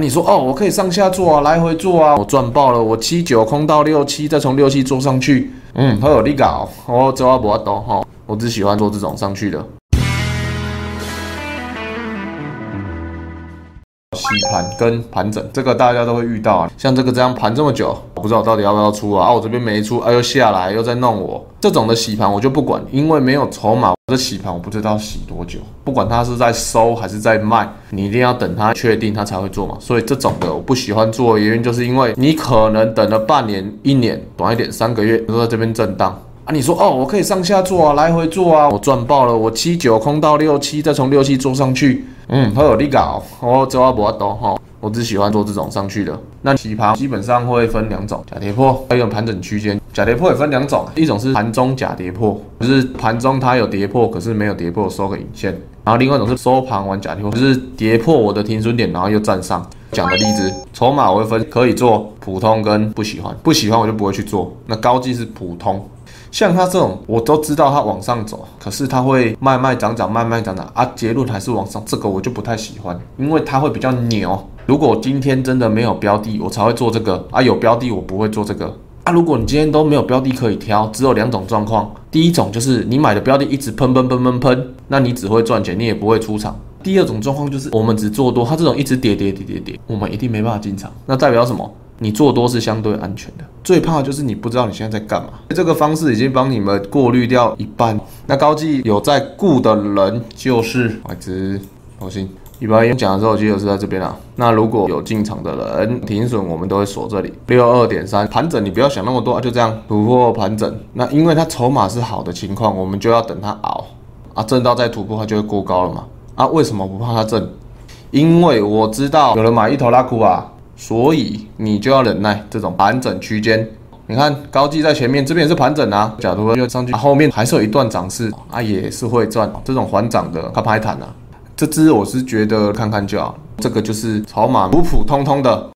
你说哦，我可以上下做啊，来回做啊，我赚爆了，我七九空到六七，再从六七做上去，嗯，好有力搞，我这我不懂哈，我只喜欢做这种上去的。洗盘跟盘整，这个大家都会遇到啊。像这个这样盘这么久，我不知道到底要不要出啊。啊，我这边没出，啊又下来又在弄我。这种的洗盘我就不管，因为没有筹码，这洗盘我不知道洗多久。不管它是在收还是在卖，你一定要等它确定它才会做嘛。所以这种的我不喜欢做，原因就是因为你可能等了半年、一年，短一点三个月都在这边震荡你说哦，我可以上下做啊，来回做啊，我赚爆了，我七九空到六七，再从六七做上去。嗯，好有力搞，我这我不懂哈，我只喜欢做这种上去的。那洗盘基本上会分两种，假跌破，还有盘整区间。假跌破也分两种，一种是盘中假跌破，就是盘中它有跌破，可是没有跌破收个影线。然后另外一种是收盘完假跌破，就是跌破我的停损点，然后又站上。讲的例子，筹码我会分可以做普通跟不喜欢，不喜欢我就不会去做。那高技是普通。像它这种，我都知道它往上走，可是它会慢慢涨涨，慢慢涨涨啊，结论还是往上，这个我就不太喜欢，因为它会比较牛。如果今天真的没有标的，我才会做这个啊，有标的我不会做这个啊。如果你今天都没有标的可以挑，只有两种状况，第一种就是你买的标的一直喷喷喷喷喷，那你只会赚钱，你也不会出场。第二种状况就是我们只做多，它这种一直跌跌跌跌跌，我们一定没办法进场，那代表什么？你做多是相对安全的，最怕就是你不知道你现在在干嘛。这个方式已经帮你们过滤掉一半。那高技有在顾的人就是外资，放心。一般讲的时候，记得是在这边啊。那如果有进场的人停损，我们都会锁这里六二点三盘整，你不要想那么多啊，就这样突破盘整。那因为它筹码是好的情况，我们就要等它熬啊，震到再突破它就会过高了嘛。啊，为什么不怕它震？因为我知道有人买一头拉库啊。所以你就要忍耐这种盘整区间。你看高技在前面，这边也是盘整啊，假如又上去，后面还是有一段涨势啊，也是会赚这种缓涨的卡牌坦啊。这只我是觉得看看就好，这个就是筹码普普通通的。